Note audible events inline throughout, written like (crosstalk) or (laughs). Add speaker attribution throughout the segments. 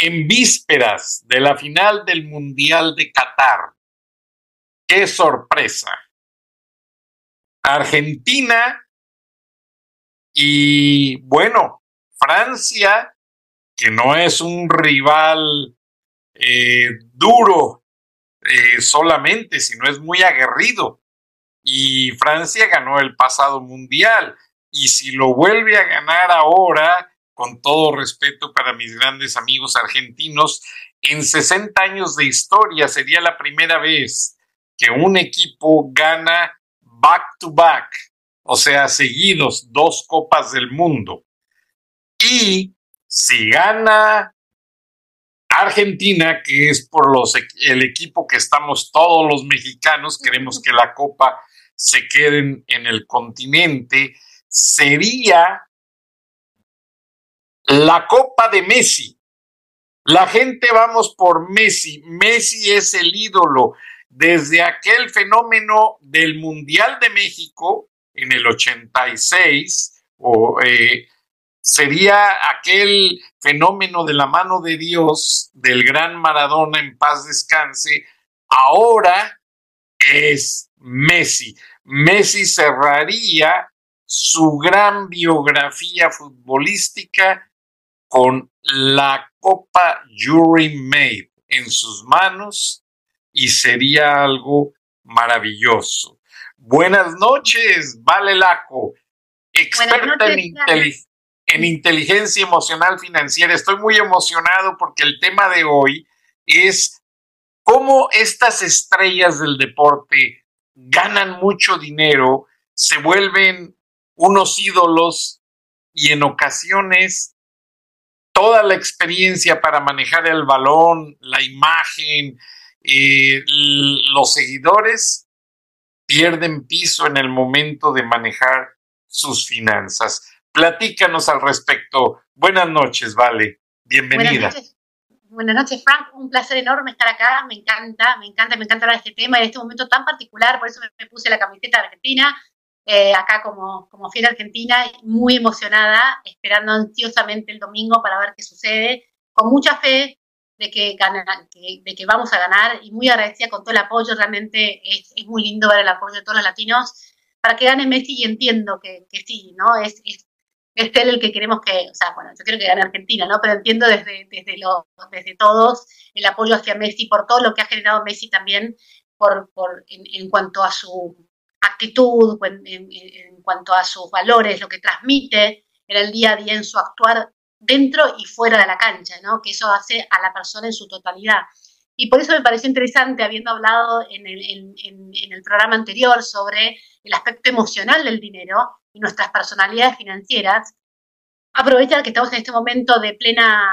Speaker 1: en vísperas de la final del Mundial de Qatar. ¡Qué sorpresa! Argentina y, bueno, Francia, que no es un rival eh, duro eh, solamente, sino es muy aguerrido. Y Francia ganó el pasado Mundial. Y si lo vuelve a ganar ahora, con todo respeto para mis grandes amigos argentinos, en 60 años de historia sería la primera vez que un equipo gana back to back, o sea, seguidos dos copas del mundo. Y si gana Argentina, que es por los, el equipo que estamos todos los mexicanos, queremos que la copa se quede en el continente, sería la Copa de Messi. La gente vamos por Messi. Messi es el ídolo. Desde aquel fenómeno del Mundial de México en el 86, o eh, sería aquel fenómeno de la mano de Dios del gran Maradona en paz descanse, ahora es Messi. Messi cerraría su gran biografía futbolística con la Copa Jury Made en sus manos y sería algo maravilloso. Buenas noches, Vale Laco, experta en, en inteligencia emocional financiera. Estoy muy emocionado porque el tema de hoy es cómo estas estrellas del deporte ganan mucho dinero, se vuelven unos ídolos y en ocasiones toda la experiencia para manejar el balón, la imagen, eh, los seguidores pierden piso en el momento de manejar sus finanzas. Platícanos al respecto. Buenas noches, Vale. Bienvenida.
Speaker 2: Buenas noches. Frank. Un placer enorme estar acá. Me encanta, me encanta, me encanta hablar de este tema y de este momento tan particular. Por eso me puse la camiseta Argentina eh, acá como, como fiel argentina, muy emocionada, esperando ansiosamente el domingo para ver qué sucede, con mucha fe de que, de que vamos a ganar y muy agradecida con todo el apoyo, realmente es, es, muy lindo ver el apoyo de todos los latinos para que gane Messi y entiendo que, que sí, ¿no? Es, es, es, él el que queremos que, o sea, bueno, yo quiero que gane Argentina, ¿no? Pero entiendo desde, desde, lo, desde todos el apoyo hacia Messi por todo lo que ha generado Messi también por, por en, en cuanto a su actitud, en, cuanto a sus valores, lo que transmite en el día a día, en su actuar dentro y fuera de la cancha, ¿no? que eso hace a la persona en su totalidad. Y por eso me pareció interesante, habiendo hablado en el, en el programa anterior sobre el aspecto emocional del dinero y nuestras personalidades financieras, aprovechar que estamos en este momento de plena,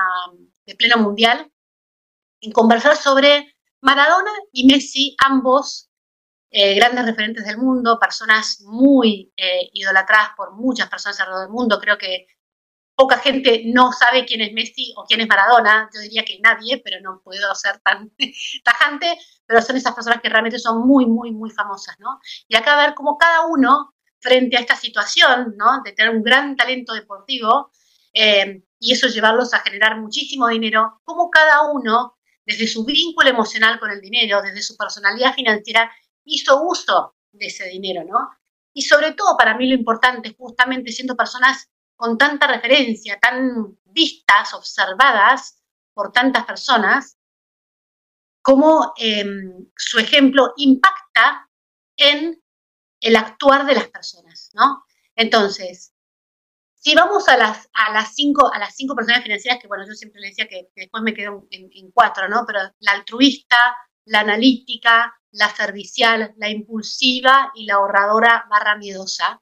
Speaker 2: de pleno mundial en conversar sobre Maradona y Messi, ambos eh, grandes referentes del mundo, personas muy eh, idolatradas por muchas personas alrededor del mundo. Creo que poca gente no sabe quién es Messi o quién es Maradona. Yo diría que nadie, pero no puedo ser tan (laughs) tajante, pero son esas personas que realmente son muy, muy, muy famosas, ¿no? Y acá ver cómo cada uno, frente a esta situación, ¿no? De tener un gran talento deportivo eh, y eso llevarlos a generar muchísimo dinero, cómo cada uno, desde su vínculo emocional con el dinero, desde su personalidad financiera, hizo uso de ese dinero, ¿no? Y sobre todo para mí lo importante, justamente siendo personas con tanta referencia, tan vistas, observadas por tantas personas, cómo em, su ejemplo impacta en el actuar de las personas, ¿no? Entonces, si vamos a las, a las, cinco, a las cinco personas financieras, que bueno, yo siempre le decía que, después me quedo en, en, cuatro, ¿no? Pero la altruista, la analítica, la servicial, la impulsiva y la ahorradora barra miedosa,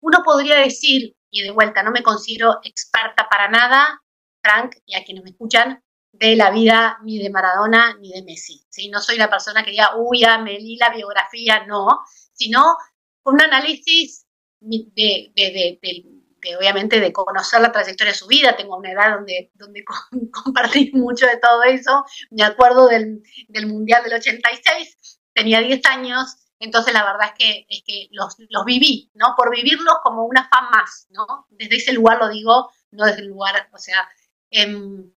Speaker 2: uno podría decir, y de vuelta, no me considero experta para nada, Frank, y a quienes me escuchan, de la vida ni de Maradona ni de Messi. ¿sí? No soy la persona que diga, uy, me li la biografía, no, sino un análisis de, obviamente, de conocer la trayectoria de su vida. Tengo una edad donde, donde (laughs) compartí mucho de todo eso. Me acuerdo del, del Mundial del 86, tenía 10 años, entonces la verdad es que, los, viví, ¿no? Por vivirlos como una fan más, ¿no? Desde ese lugar lo digo, no desde el lugar, o sea, en,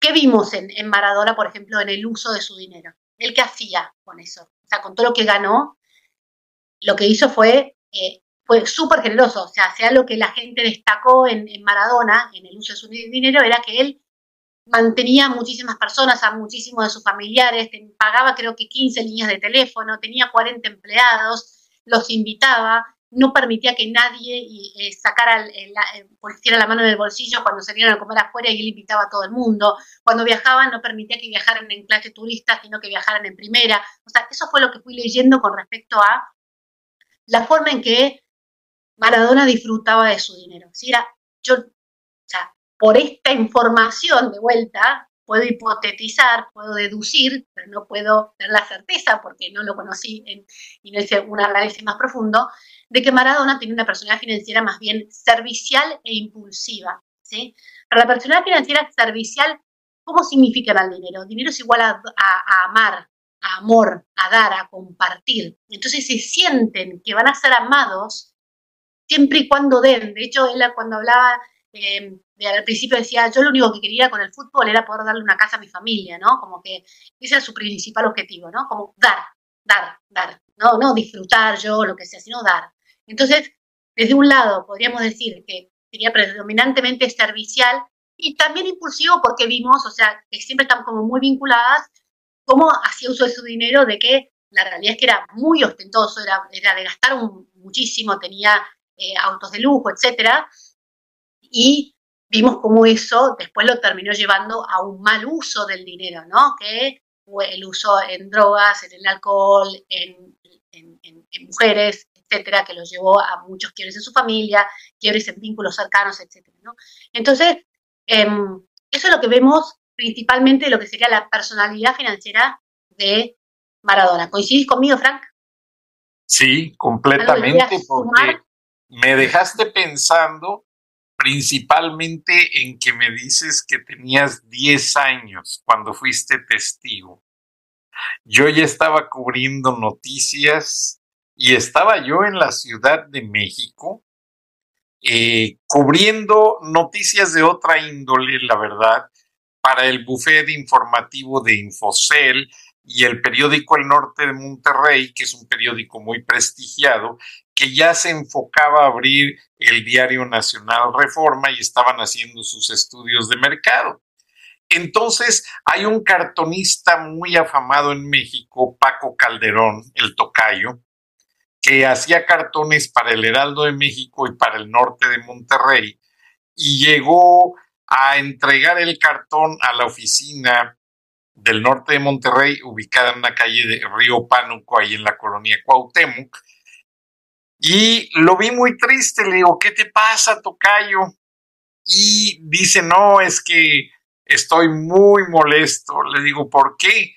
Speaker 2: ¿Qué vimos en, Maradona, por ejemplo, en el uso de su dinero? ¿El qué hacía con eso? O sea, con todo lo que ganó, lo que hizo fue, eh, fue súper generoso. O sea, sea lo que la gente destacó en, Maradona, en el uso de su dinero, era que él mantenía a muchísimas personas, a muchísimos de sus familiares, pagaba creo que 15 líneas de teléfono, tenía 40 empleados, los invitaba, no permitía que nadie eh, sacara, el, la mano en el bolsillo cuando salieron a comer afuera y él invitaba a todo el mundo. Cuando viajaban no permitía que viajaran en clase turista, sino que viajaran en primera. O sea, eso fue lo que fui leyendo con respecto a la forma en que Maradona disfrutaba de su dinero. Si era, yo, por esta información de vuelta, puedo hipotetizar, puedo deducir, pero no puedo tener la certeza porque no lo conocí en, hice un análisis más profundo, de que Maradona tiene una personalidad financiera más bien servicial e impulsiva. ¿sí? Para la personalidad financiera servicial, ¿cómo significa el dinero? Dinero es igual a, a, amar, a amor, a dar, a compartir. Entonces se sienten que van a ser amados siempre y cuando den. De hecho, él cuando hablaba eh, al principio decía, yo lo único que quería con el fútbol era poder darle una casa a mi familia, ¿no? Como que ese era su principal objetivo, ¿no? Como dar, dar, dar, no, no disfrutar yo, lo que sea, sino dar. Entonces, desde un lado, podríamos decir que sería predominantemente servicial y también impulsivo porque vimos, o sea, que siempre estamos como muy vinculadas, cómo hacía uso de su dinero, de que la realidad es que era muy ostentoso, era, era de gastar un, muchísimo, tenía eh, autos de lujo, etcétera, y vimos cómo eso después lo terminó llevando a un mal uso del dinero, ¿no? Que fue el uso en drogas, en el alcohol, en, en, en mujeres, etcétera, que los llevó a muchos quiebres en su familia, quiebres en vínculos cercanos, etcétera, ¿no? Entonces, eh, eso es lo que vemos principalmente de lo que sería la personalidad financiera de Maradona. ¿Coincidís conmigo, Frank?
Speaker 1: Sí, completamente, porque me dejaste pensando principalmente en que me dices que tenías 10 años cuando fuiste testigo. Yo ya estaba cubriendo noticias y estaba yo en la Ciudad de México eh, cubriendo noticias de otra índole, la verdad, para el buffet informativo de Infocel y el periódico El Norte de Monterrey, que es un periódico muy prestigiado, que ya se enfocaba a abrir el diario nacional Reforma y estaban haciendo sus estudios de mercado. Entonces, hay un cartonista muy afamado en México, Paco Calderón, el tocayo, que hacía cartones para el Heraldo de México y para el norte de Monterrey, y llegó a entregar el cartón a la oficina del norte de Monterrey, ubicada en la calle de Río Pánuco, ahí en la colonia Cuauhtémoc, y lo vi muy triste, le digo, ¿qué te pasa, Tocayo? Y dice, no, es que estoy muy molesto. Le digo, ¿por qué?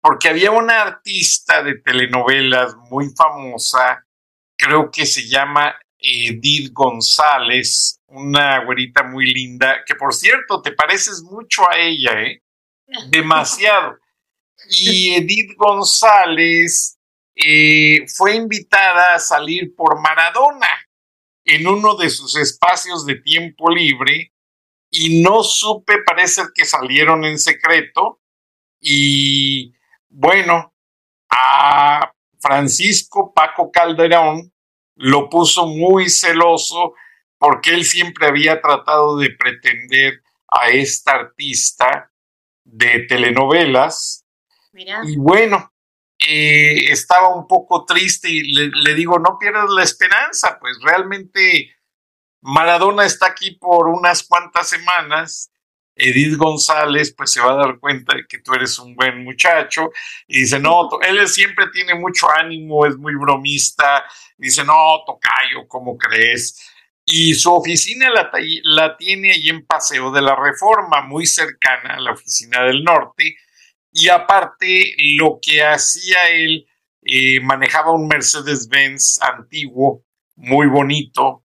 Speaker 1: Porque había una artista de telenovelas muy famosa, creo que se llama Edith González, una güerita muy linda, que por cierto, te pareces mucho a ella, ¿eh? Demasiado. Y Edith González eh, fue invitada a salir por Maradona en uno de sus espacios de tiempo libre y no supe, parece que salieron en secreto y bueno, a Francisco Paco Calderón lo puso muy celoso porque él siempre había tratado de pretender a esta artista de telenovelas Y bueno, eh, estaba un poco triste y le, digo, no pierdas la esperanza, pues realmente Maradona está aquí por unas cuantas semanas. Edith González, pues se va a dar cuenta de que tú eres un buen muchacho. Y dice, no, él siempre tiene mucho ánimo, es muy bromista. Dice, no, Tocayo, ¿cómo crees? Y su oficina la, tiene ahí en Paseo de la Reforma, muy cercana a la oficina del norte. Y aparte, lo que hacía él, eh, manejaba un Mercedes-Benz antiguo, muy bonito,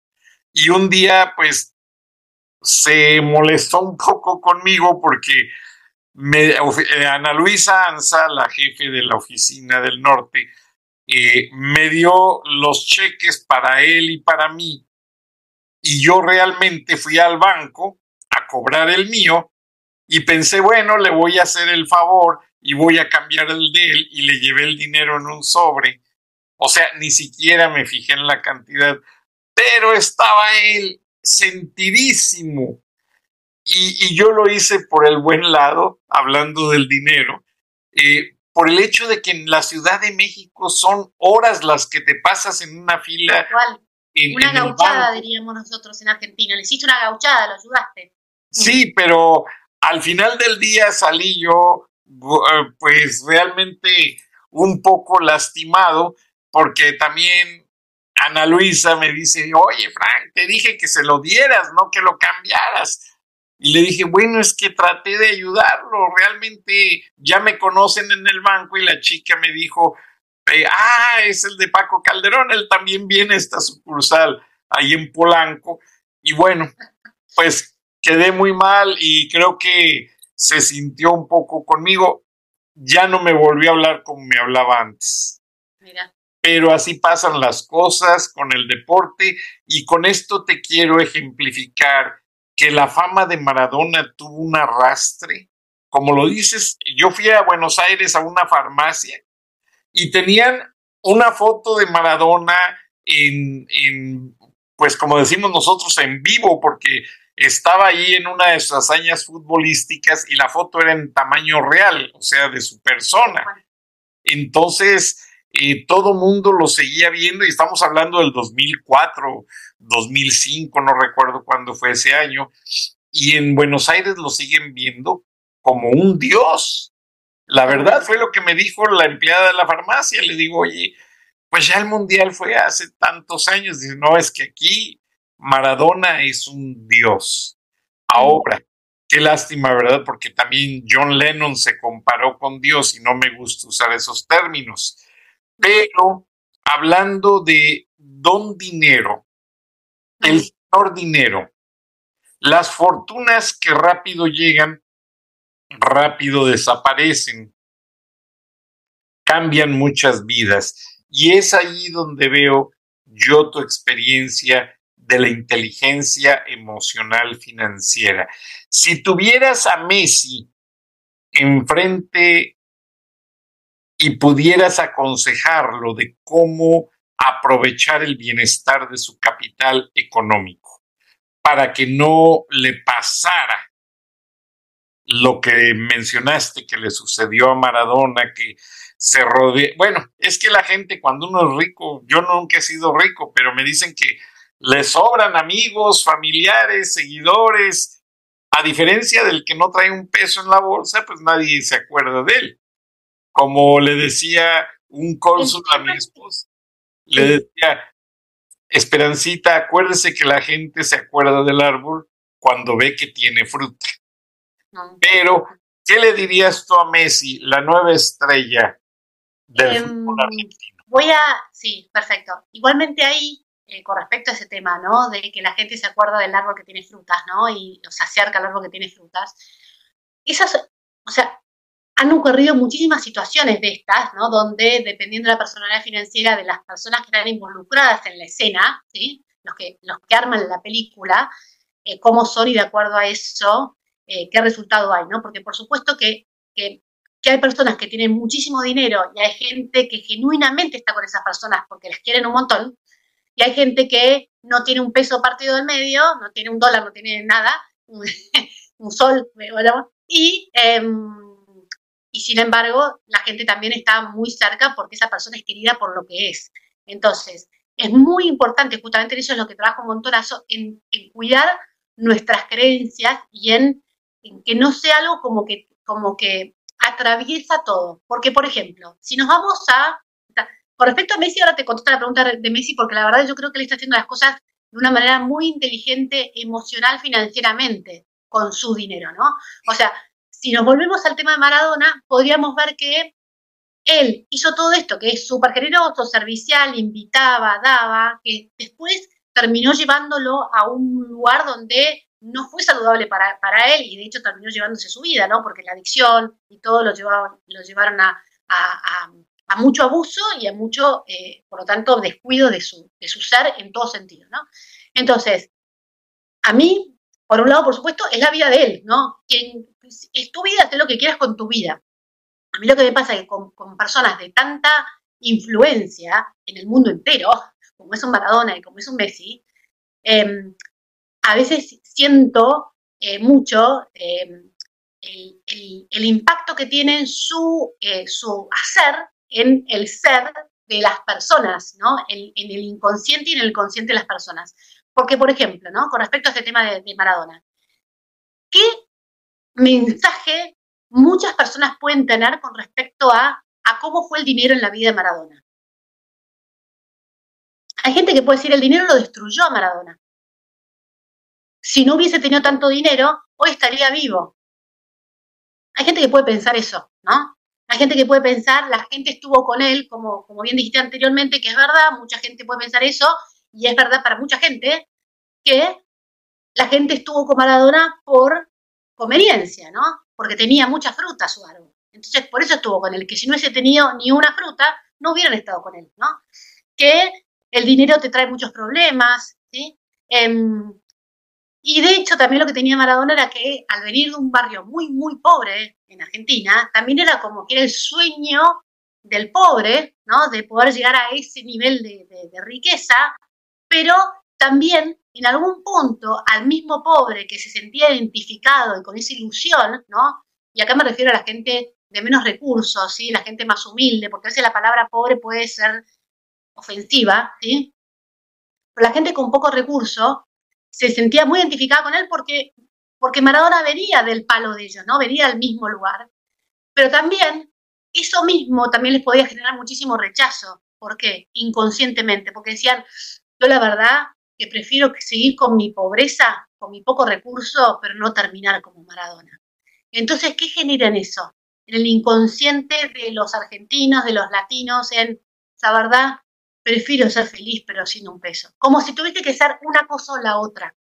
Speaker 1: y un día, pues, se molestó un poco conmigo porque me, eh, Ana Luisa Anza, la jefe de la oficina del norte, eh, me dio los cheques para él y para mí, y yo realmente fui al banco a cobrar el mío y pensé, bueno, le voy a hacer el favor y voy a cambiar el de él y le llevé el dinero en un sobre. O sea, ni siquiera me fijé en la cantidad, pero estaba él sentidísimo. Y, yo lo hice por el buen lado, hablando del dinero, eh, por el hecho de que en la Ciudad de México son horas las que te pasas en una fila.
Speaker 2: Una gauchada, diríamos nosotros en Argentina. Le hiciste una gauchada, lo ayudaste.
Speaker 1: Sí, pero al final del día salí yo, eh, pues realmente un poco lastimado, porque también Ana Luisa me dice, oye, Frank, te dije que se lo dieras, no que lo cambiaras. Y le dije, bueno, es que traté de ayudarlo, realmente ya me conocen en el banco y la chica me dijo, ah, es el de Paco Calderón, él también viene a esta sucursal ahí en Polanco. Y bueno, pues quedé muy mal y creo que se sintió un poco conmigo. Ya no me volvió a hablar como me hablaba antes. Pero así pasan las cosas con el deporte y con esto te quiero ejemplificar que la fama de Maradona tuvo un arrastre. Como lo dices, yo fui a Buenos Aires a una farmacia y tenían una foto de Maradona en, en pues como decimos nosotros, en vivo, porque estaba ahí en una de sus hazañas futbolísticas y la foto era en tamaño real, o sea, de su persona. Entonces, eh, todo mundo lo seguía viendo y estamos hablando del 2004, 2005, no recuerdo cuándo fue ese año, y en Buenos Aires lo siguen viendo como un dios. La verdad fue lo que me dijo la empleada de la farmacia. Le digo, oye, pues ya el mundial fue hace tantos años. Dice, no, es que aquí Maradona es un dios. Ahora, qué lástima, ¿verdad? Porque también John Lennon se comparó con Dios y no me gusta usar esos términos. Pero hablando de don dinero, el señor dinero, las fortunas que rápido llegan, rápido desaparecen, cambian muchas vidas. Y es ahí donde veo yo tu experiencia de la inteligencia emocional financiera. Si tuvieras a Messi enfrente y pudieras aconsejarlo de cómo aprovechar el bienestar de su capital económico para que no le pasara lo que mencionaste que le sucedió a Maradona, que se rodea. Bueno, es que la gente cuando uno es rico, yo nunca he sido rico, pero me dicen que le sobran amigos, familiares, seguidores. A diferencia del que no trae un peso en la bolsa, pues nadie se acuerda de él. Como le decía un cónsul a mi esposa, le decía, Esperancita, acuérdese que la gente se acuerda del árbol cuando ve que tiene fruta. Pero, ¿qué le dirías tú a Messi, la nueva estrella del em, fútbol argentino?
Speaker 2: Voy a, sí, perfecto. Igualmente ahí eh, con respecto a ese tema, ¿no? De que la gente se acuerda del árbol que tiene frutas, ¿no? Y se acerca al árbol que tiene frutas. Esas, o sea, han ocurrido muchísimas situaciones de estas, ¿no? Donde, dependiendo de la personalidad financiera de las personas que están involucradas en la escena, ¿sí? Los que, los que arman la película, eh, cómo son y de acuerdo a eso, eh, qué resultado hay, ¿no? Porque por supuesto que, que, que, hay personas que tienen muchísimo dinero y hay gente que genuinamente está con esas personas porque les quieren un montón, y hay gente que no tiene un peso partido del medio, no tiene un dólar, no tiene nada, (laughs) un sol, y, em, y sin embargo la gente también está muy cerca porque esa persona es querida por lo que es. Entonces, es muy importante, justamente eso es lo que trabajo montonazo, en, en cuidar nuestras creencias y en, en, que no sea algo como que, como que atraviesa todo. Porque, por ejemplo, si nos vamos a... Con respecto a Messi, ahora te contesto la pregunta de Messi, porque la verdad yo creo que él está haciendo las cosas de una manera muy inteligente, emocional, financieramente, con su dinero, ¿no? O sea, si nos volvemos al tema de Maradona, podríamos ver que él hizo todo esto, que es súper generoso, servicial, invitaba, daba, que después terminó llevándolo a un lugar donde no fue saludable para, para él y de hecho terminó llevándose su vida, ¿no? Porque la adicción y todo lo llevaron, lo llevaron a, a, mucho abuso y a mucho, eh, por lo tanto, descuido de su, de su ser en todo sentido, ¿no? Entonces, a mí, por un lado, por supuesto, es la vida de él, ¿no? Quien, es tu vida, haz lo que quieras con tu vida. A mí lo que me pasa es que con, con personas de tanta influencia en el mundo entero, como es un Maradona y como es un Messi, eh, a veces siento eh, mucho eh, el, impacto que tiene su, eh, su hacer en el ser de las personas, ¿no? En, el inconsciente y en el consciente de las personas. Porque, por ejemplo, ¿no? Con respecto a este tema de, de Maradona, ¿qué mensaje muchas personas pueden tener con respecto a, a cómo fue el dinero en la vida de Maradona? Hay gente que puede decir el dinero lo destruyó a Maradona si no hubiese tenido tanto dinero, hoy estaría vivo. Hay gente que puede pensar eso, ¿no? Hay gente que puede pensar, la gente estuvo con él, como, como bien dijiste anteriormente, que es verdad, mucha gente puede pensar eso, y es verdad para mucha gente, que la gente estuvo con Maradona por conveniencia, ¿no? Porque tenía mucha fruta su árbol. Entonces, por eso estuvo con él, que si no hubiese tenido ni una fruta, no hubieran estado con él, ¿no? Que el dinero te trae muchos problemas, ¿sí? Eh, y de hecho, también lo que tenía Maradona era que al venir de un barrio muy, muy pobre en Argentina, también era como que era el sueño del pobre, ¿no? De poder llegar a ese nivel de, de, de riqueza, pero también en algún punto al mismo pobre que se sentía identificado y con esa ilusión, ¿no? Y acá me refiero a la gente de menos recursos, ¿sí? La gente más humilde, porque a veces la palabra pobre puede ser ofensiva, ¿sí? Pero la gente con poco recurso se sentía muy identificada con él porque, porque Maradona venía del palo de ellos, ¿no? Venía del mismo lugar. Pero también eso mismo también les podía generar muchísimo rechazo. ¿Por qué? Inconscientemente, porque decían, yo la verdad que prefiero seguir con mi pobreza, con mi poco recurso, pero no terminar como Maradona. Entonces, ¿qué genera en eso? En el inconsciente de los argentinos, de los latinos, en, esa verdad, prefiero ser feliz pero sin un peso. Como si tuviese que ser una cosa o la otra.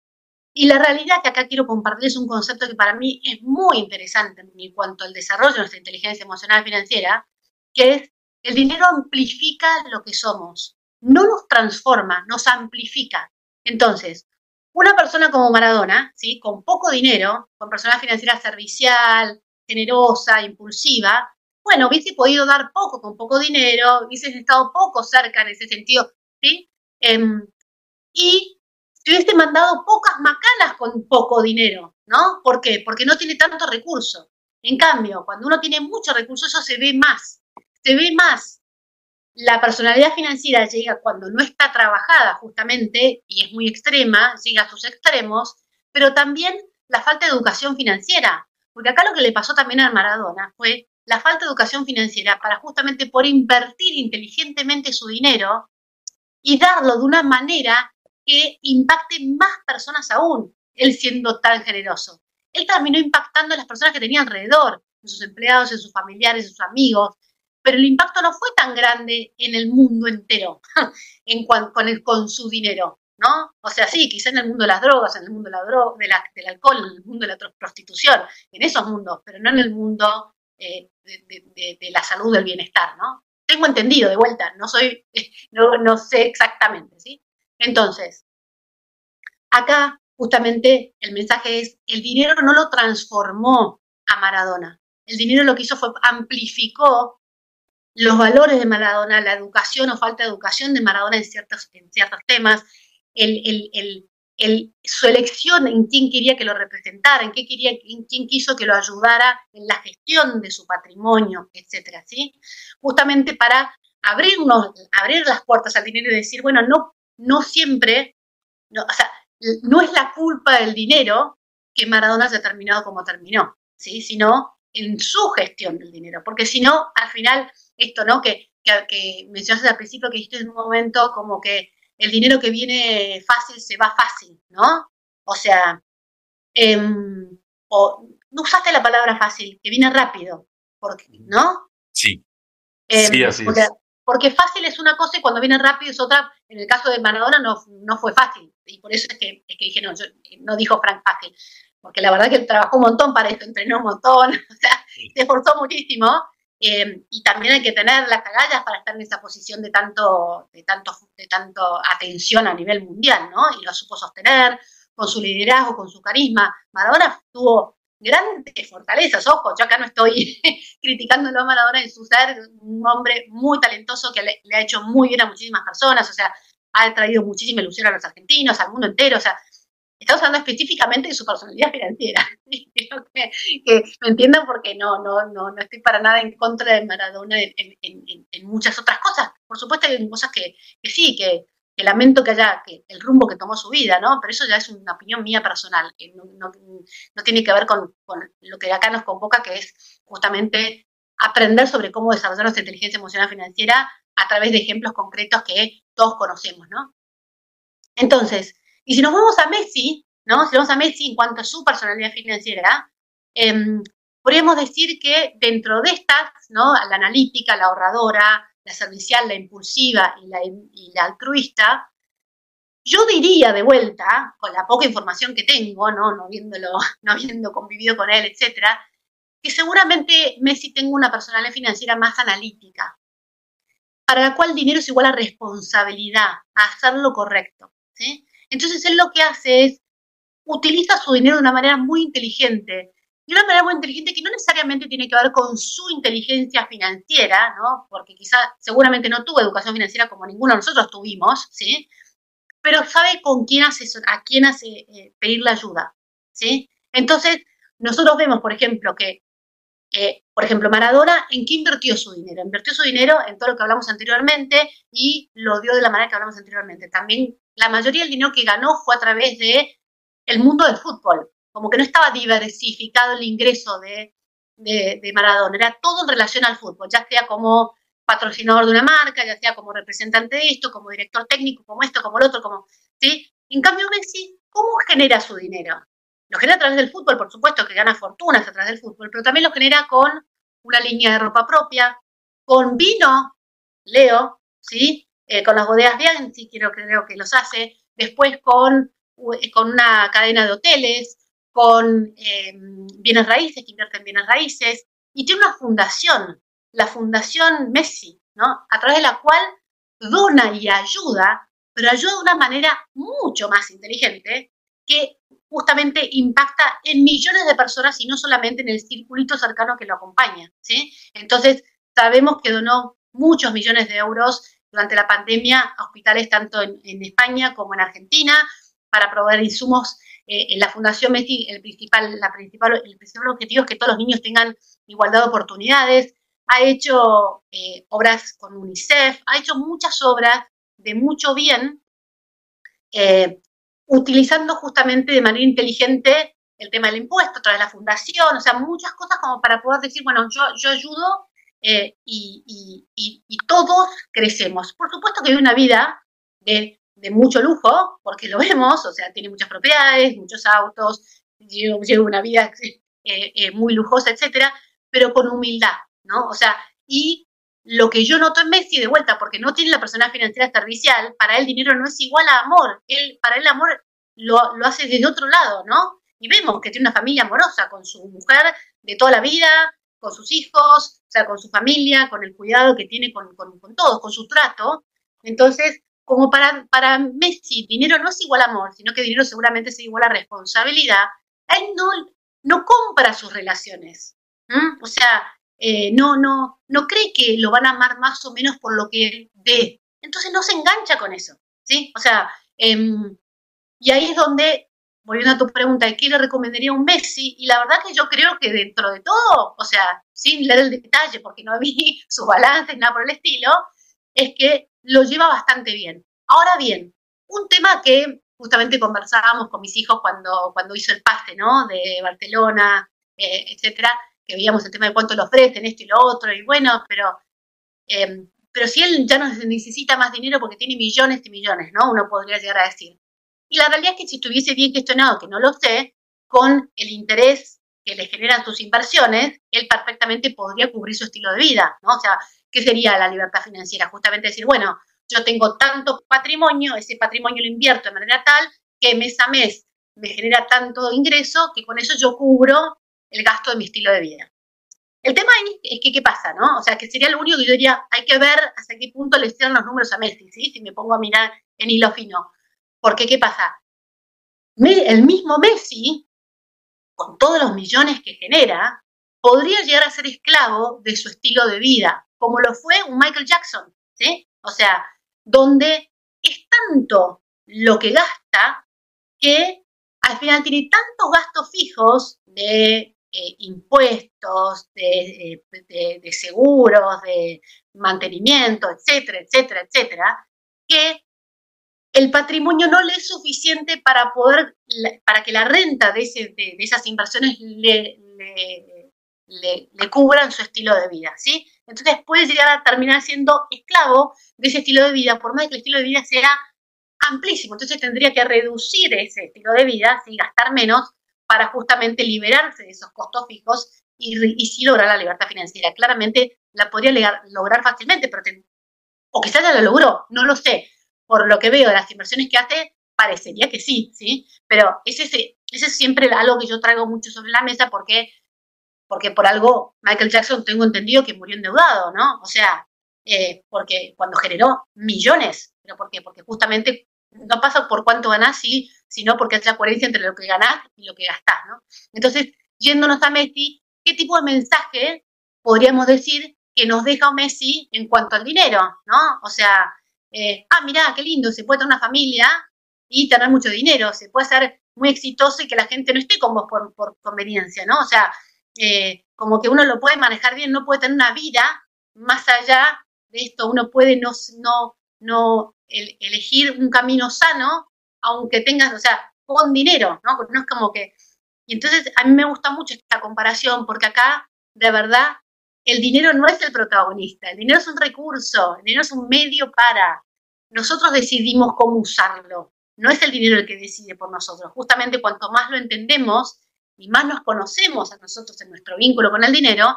Speaker 2: Y la realidad que acá quiero compartir es un concepto que para mí es muy interesante en cuanto al desarrollo de nuestra inteligencia emocional financiera, que es el dinero amplifica lo que somos, no nos transforma, nos amplifica. Entonces, una persona como Maradona, ¿sí? con poco dinero, con personalidad financiera servicial, generosa, impulsiva, bueno, hubiese podido dar poco con poco dinero, hubiese estado poco cerca en ese sentido, ¿sí? Eh, y te hubiese mandado pocas macanas con poco dinero, ¿no? ¿Por qué? Porque no tiene tanto recurso. En cambio, cuando uno tiene mucho recurso, eso se ve más. Se ve más. La personalidad financiera llega cuando no está trabajada justamente y es muy extrema, llega a sus extremos, pero también la falta de educación financiera. Porque acá lo que le pasó también a Maradona fue la falta de educación financiera para justamente por invertir inteligentemente su dinero y darlo de una manera que impacte más personas aún, él siendo tan generoso. Él terminó impactando a las personas que tenía alrededor, en sus empleados, en sus familiares, en sus amigos, pero el impacto no fue tan grande en el mundo entero, (laughs) en con, su dinero, ¿no? O sea, sí, quizá en el mundo de las drogas, en el mundo de del alcohol, en el mundo de la prostitución, en esos mundos, pero no en el mundo eh, de, la salud, del bienestar, ¿no? Tengo entendido, de vuelta, no soy, (laughs) no, no sé exactamente, ¿sí? Entonces, acá justamente el mensaje es, el dinero no lo transformó a Maradona, el dinero lo que hizo fue amplificó los valores de Maradona, la educación o falta de educación de Maradona en ciertos, en ciertos temas, el, el, su elección en quién quería que lo representara, en, qué quería, en quién quiso que lo ayudara en la gestión de su patrimonio, etcétera, ¿sí? Justamente para abrirnos, abrir las puertas al dinero y decir, bueno, no, no siempre, no, o sea, no es la culpa del dinero que Maradona se ha terminado como terminó, ¿sí? Sino en su gestión del dinero, porque si no, al final, esto, ¿no? Que, que, mencionaste al principio que dijiste en un momento como que el dinero que viene fácil se va fácil, ¿no? O sea, em, o, no usaste la palabra fácil, que viene rápido, porque, ¿no?
Speaker 1: Sí.
Speaker 2: Em, sí, así porque, es. Porque fácil es una cosa y cuando viene rápido es otra. En el caso de Maradona no, no fue fácil. Y por eso es que, es que dije, no, yo, no dijo Frank fácil. Porque la verdad que él trabajó un montón para esto, entrenó un montón, (laughs) o sea, se esforzó muchísimo. Eh, y también hay que tener las agallas para estar en esa posición de tanto, de tanto, de tanto atención a nivel mundial, ¿no? Y lo supo sostener con su liderazgo, con su carisma. Maradona tuvo grandes fortalezas, ojo, yo acá no estoy (laughs) criticándolo a Maradona en su ser, un hombre muy talentoso que le, le, ha hecho muy bien a muchísimas personas, o sea, ha traído muchísima ilusión a los argentinos, al mundo entero, o sea, Estamos hablando específicamente de su personalidad financiera. (laughs) Que, que, me entiendan porque no, no, no, no estoy para nada en contra de Maradona en, muchas otras cosas. Por supuesto hay cosas que, sí, que, que, lamento que haya que el rumbo que tomó su vida, ¿no? Pero eso ya es una opinión mía personal, que no tiene que ver con, con, lo que acá nos convoca, que es justamente aprender sobre cómo desarrollar nuestra inteligencia emocional financiera a través de ejemplos concretos que todos conocemos, ¿no? Entonces, y si nos vamos a Messi, ¿no? Si vamos a Messi en cuanto a su personalidad financiera, eh, podríamos decir que dentro de estas, ¿no? La analítica, la ahorradora, la servicial, la impulsiva y la, y altruista, yo diría de vuelta, con la poca información que tengo, ¿no? No, viéndolo, (laughs) no habiendo convivido con él, etcétera, que seguramente Messi tenga una personalidad financiera más analítica, para la cual dinero es igual a responsabilidad, a hacer lo correcto. ¿sí? Entonces él lo que hace es utiliza su dinero de una manera muy inteligente. Y una manera muy inteligente que no necesariamente tiene que ver con su inteligencia financiera, ¿no? Porque quizá seguramente no tuvo educación financiera como ninguno de nosotros tuvimos, ¿sí? Pero sabe con quién asesor, a quién hace, eh, pedir la ayuda, ¿sí? Entonces, nosotros vemos, por ejemplo, que, eh, por ejemplo, Maradona, ¿en qué invirtió su dinero? Invirtió su dinero en todo lo que hablamos anteriormente y lo dio de la manera que hablamos anteriormente. También la mayoría del dinero que ganó fue a través de el mundo del fútbol, como que no estaba diversificado el ingreso de, de, de, Maradona, era todo en relación al fútbol, ya sea como patrocinador de una marca, ya sea como representante de esto, como director técnico, como esto, como el otro, como, ¿sí? En cambio, Messi, ¿cómo genera su dinero? Lo genera a través del fútbol, por supuesto, que gana fortunas a través del fútbol, pero también lo genera con una línea de ropa propia, con vino, Leo, ¿sí? Eh, con las bodegas Bianchi, creo, creo que los hace, después con, con una cadena de hoteles, con eh, bienes raíces, que invierte en bienes raíces, y tiene una fundación, la Fundación Messi, ¿no? A través de la cual dona y ayuda, pero ayuda de una manera mucho más inteligente que justamente impacta en millones de personas y no solamente en el circulito cercano que lo acompaña, ¿sí? Entonces, sabemos que donó muchos millones de euros durante la pandemia a hospitales tanto en, España como en Argentina para proveer insumos. Eh, en la Fundación Messi, el principal, la principal, el principal objetivo es que todos los niños tengan igualdad de oportunidades. Ha hecho eh, obras con UNICEF, ha hecho muchas obras de mucho bien, eh, utilizando justamente de manera inteligente el tema del impuesto, de la fundación, o sea, muchas cosas como para poder decir, bueno, yo, yo ayudo eh, y, y, y, todos crecemos. Por supuesto que hay una vida de, de, mucho lujo, porque lo vemos, o sea, tiene muchas propiedades, muchos autos, lleva una vida eh, eh, muy lujosa, etcétera, pero con humildad, ¿no? O sea, y lo que yo noto en Messi, de vuelta, porque no tiene la persona financiera servicial, para él dinero no es igual a amor, él, para él amor lo, lo hace desde otro lado, ¿no? Y vemos que tiene una familia amorosa con su mujer de toda la vida, con sus hijos, o sea, con su familia, con el cuidado que tiene con, con, con todos, con su trato. Entonces, como para, para Messi, dinero no es igual a amor, sino que dinero seguramente es igual a responsabilidad, él no, no compra sus relaciones. ¿Mm? O sea, eh, no, no, no cree que lo van a amar más o menos por lo que ve. Entonces no se engancha con eso. ¿sí? O sea, eh, Y ahí es donde, volviendo a tu pregunta, ¿qué le recomendaría un Messi? Y la verdad que yo creo que dentro de todo, o sea, sin leer el detalle, porque no vi (laughs) sus balances, nada por el estilo, es que lo lleva bastante bien. Ahora bien, un tema que justamente conversábamos con mis hijos cuando, cuando hizo el pase, ¿no? De Barcelona, eh, etcétera, que veíamos el tema de cuánto le ofrecen, esto y lo otro, y bueno, pero, em, pero si él ya no necesita más dinero porque tiene millones y millones, ¿no? Uno podría llegar a decir. Y la realidad es que si estuviese bien gestionado, que no lo sé, con el interés que le generan sus inversiones, él perfectamente podría cubrir su estilo de vida, ¿no? O sea, ¿qué sería la libertad financiera? Justamente decir, bueno, yo tengo tanto patrimonio, ese patrimonio lo invierto de manera tal que mes a mes me genera tanto ingreso que con eso yo cubro el gasto de mi estilo de vida. El tema es que, ¿qué pasa, no? O sea, que sería lo único que yo diría, hay que ver hasta qué punto le cierran los números a Messi, ¿sí? Si me pongo a mirar en hilo fino. Porque, ¿qué pasa? El mismo Messi, con todos los millones que genera, podría llegar a ser esclavo de su estilo de vida, como lo fue un Michael Jackson, ¿sí? O sea, donde es tanto lo que gasta que al final tiene tantos gastos fijos de eh, impuestos, de, seguros, de mantenimiento, etcétera, etcétera, etcétera, que el patrimonio no le es suficiente para poder, para que la renta de, esas inversiones le, le, le, cubran su estilo de vida, ¿sí? Entonces puede llegar a terminar siendo esclavo de ese estilo de vida, por más que el estilo de vida sea amplísimo. Entonces tendría que reducir ese estilo de vida, ¿sí? gastar menos para justamente liberarse de esos costos fijos y, y sí lograr la libertad financiera. Claramente la podría lograr fácilmente, pero o quizás ya lo logró, no lo sé. Por lo que veo de las inversiones que hace, parecería que sí, ¿sí? Pero ese, ese es siempre algo que yo traigo mucho sobre la mesa porque, porque por algo Michael Jackson tengo entendido que murió endeudado, ¿no? O sea, eh, porque cuando generó millones, ¿pero por qué? Porque justamente no pasa por cuánto ganás, sí, sino porque hay la coherencia entre lo que ganás y lo que gastás, ¿no? Entonces, yéndonos a Messi, ¿qué tipo de mensaje podríamos decir que nos deja Messi en cuanto al dinero, ¿no? O sea, eh, ah, mira, qué lindo, se puede tener una familia y tener mucho dinero, se puede ser muy exitoso y que la gente no esté con vos por, conveniencia, ¿no? O sea, eh, como que uno lo puede manejar bien, no puede tener una vida más allá de esto, uno puede no, no, no elegir un camino sano, aunque tengas, o sea, con dinero, ¿no? No es como que... Y entonces a mí me gusta mucho esta comparación, porque acá, de verdad, el dinero no es el protagonista, el dinero es un recurso, el dinero es un medio para. Nosotros decidimos cómo usarlo, no es el dinero el que decide por nosotros. Justamente cuanto más lo entendemos y más nos conocemos a nosotros en nuestro vínculo con el dinero,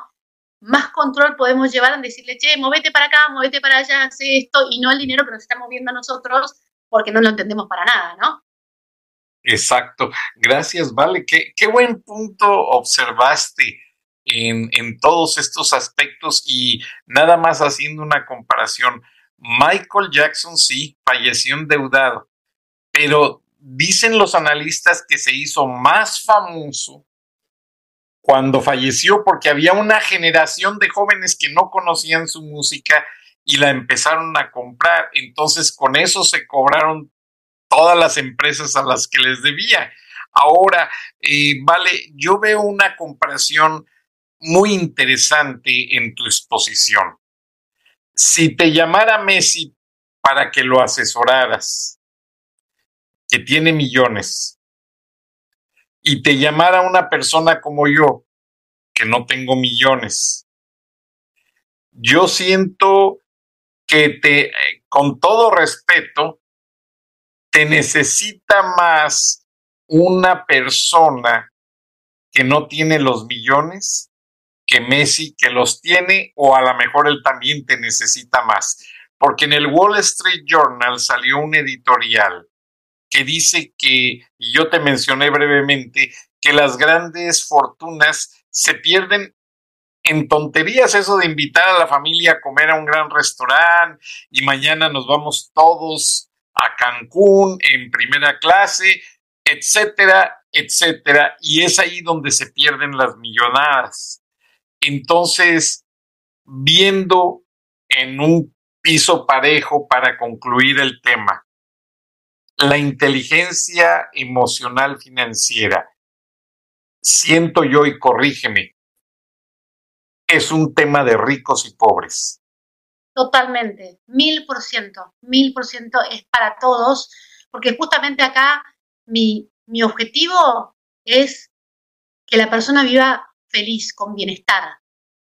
Speaker 2: más control podemos llevar en decirle, che, movete para acá, movete para allá, hace esto, y no el dinero que nos está moviendo a nosotros porque no lo entendemos para nada, ¿no?
Speaker 1: Exacto. Gracias, Vale. Qué, qué buen punto observaste en, en todos estos aspectos y nada más haciendo una comparación. Michael Jackson sí falleció endeudado, pero dicen los analistas que se hizo más famoso cuando falleció porque había una generación de jóvenes que no conocían su música y la empezaron a comprar. Entonces con eso se cobraron todas las empresas a las que les debía. Ahora, eh, vale, yo veo una comparación muy interesante en tu exposición. Si te llamara Messi para que lo asesoraras, que tiene millones, y te llamara una persona como yo, que no tengo millones, yo siento que te, con todo respeto, te necesita más una persona que no tiene los millones que Messi que los tiene o a lo mejor él también te necesita más. Porque en el Wall Street Journal salió un editorial que dice que, y yo te mencioné brevemente, que las grandes fortunas se pierden en tonterías, eso de invitar a la familia a comer a un gran restaurante y mañana nos vamos todos a Cancún en primera clase, etcétera, etcétera. Y es ahí donde se pierden las millonadas. Entonces, viendo en un piso parejo para concluir el tema, la inteligencia emocional financiera, siento yo y corrígeme, es un tema de ricos y pobres.
Speaker 2: Totalmente, mil por ciento, mil por ciento es para todos, porque justamente acá mi, mi objetivo es que la persona viva feliz, con bienestar.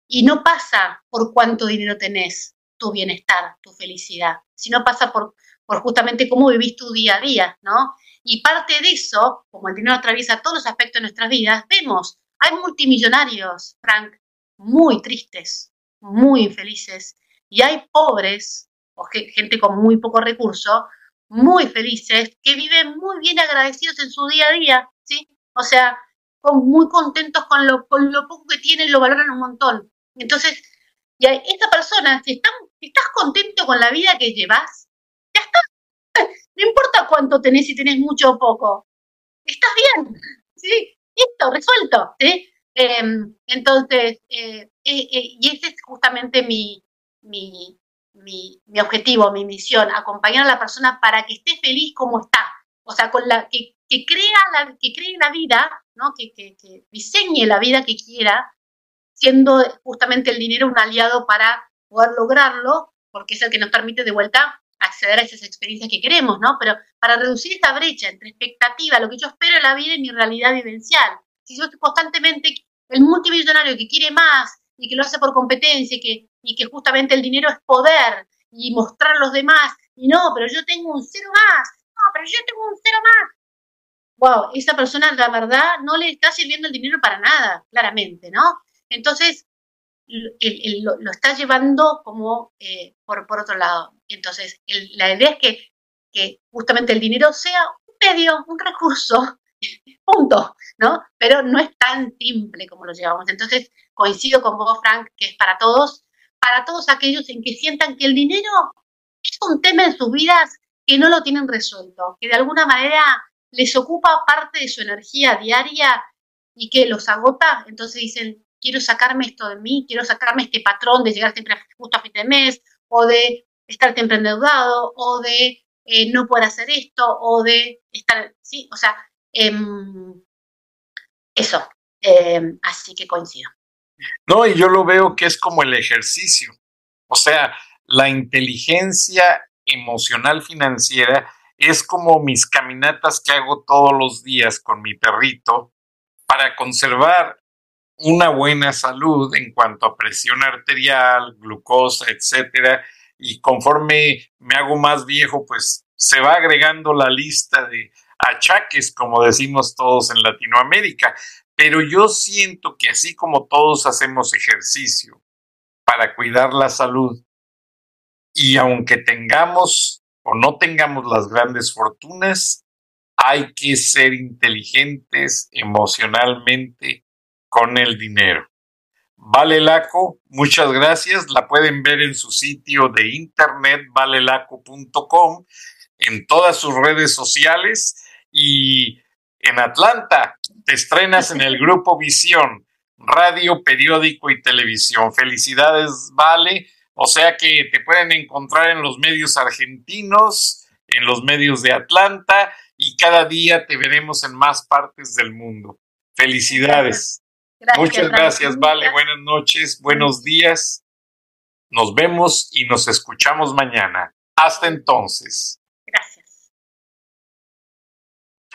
Speaker 2: Y no pasa por cuánto dinero tenés, tu bienestar, tu felicidad, sino pasa por, por justamente cómo vivís tu día a día, ¿no? Y parte de eso, como el dinero atraviesa todos los aspectos de nuestras vidas, vemos, hay multimillonarios, Frank, muy tristes, muy infelices, y hay pobres, o gente con muy poco recurso, muy felices, que viven muy bien agradecidos en su día a día, ¿sí? O sea, muy contentos con lo, con lo poco que tienen, lo valoran un montón. Entonces, y esta persona, si, estás contento con la vida que llevas, ya está. (laughs) No importa cuánto tenés, si tenés mucho o poco. Estás bien, ¿sí? Listo, resuelto, ¿sí? Em, entonces, eh, eh, eh, y ese es justamente mi, mi, mi, mi, objetivo, mi misión, acompañar a la persona para que esté feliz como está. O sea, con la, que, que crea la, que cree la vida, ¿no? Que, que, que diseñe la vida que quiera, siendo justamente el dinero un aliado para poder lograrlo, porque es el que nos permite de vuelta acceder a esas experiencias que queremos, ¿no? Pero para reducir esta brecha entre expectativa, lo que yo espero en la vida y mi realidad vivencial. Si yo constantemente el multimillonario que quiere más y que lo hace por competencia y que, y que justamente el dinero es poder y mostrar a los demás, y no, pero yo tengo un cero más, no, pero yo tengo un cero más. Wow, esa persona la verdad no le está sirviendo el dinero para nada, claramente, ¿no? Entonces, lo, está llevando como eh, por, por otro lado. Entonces, la idea es que, que justamente el dinero sea un medio, un recurso, punto, ¿no? Pero no es tan simple como lo llevamos. Entonces, coincido con vos, Frank, que es para todos, para todos aquellos en que sientan que el dinero es un tema en sus vidas que no lo tienen resuelto, que de alguna manera les ocupa parte de su energía diaria y que los agota, entonces dicen, quiero sacarme esto de mí, quiero sacarme este patrón de llegar siempre justo a fin de mes, o de estar siempre endeudado, o de eh, no poder hacer esto, o de estar, sí, o sea, em, eso, em, así que coincido.
Speaker 1: No, y yo lo veo que es como el ejercicio, o sea, la inteligencia emocional financiera es como mis caminatas que hago todos los días con mi perrito para conservar una buena salud en cuanto a presión arterial, glucosa, etcétera, y conforme me hago más viejo, pues se va agregando la lista de achaques, como decimos todos en Latinoamérica. Pero yo siento que así como todos hacemos ejercicio para cuidar la salud, y aunque tengamos o no tengamos las grandes fortunas, hay que ser inteligentes emocionalmente con el dinero. Vale Laco, muchas gracias. La pueden ver en su sitio de internet valelaco.com, en todas sus redes sociales y en Atlanta te estrenas en el grupo Visión, radio, periódico y televisión. Felicidades, Vale. O sea que te pueden encontrar en los medios argentinos, en los medios de Atlanta y cada día te veremos en más partes del mundo. Felicidades. Muchas gracias, Vale. Buenas noches, buenos días. Nos vemos y nos escuchamos mañana. Hasta entonces.
Speaker 2: Gracias.
Speaker 3: Tan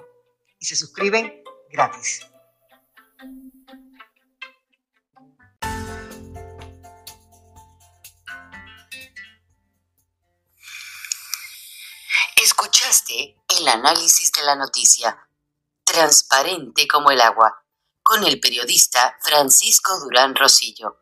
Speaker 3: Y se suscriben gratis.
Speaker 4: Escuchaste el análisis de la noticia, transparente como el agua con el periodista Francisco Durán Rosillo.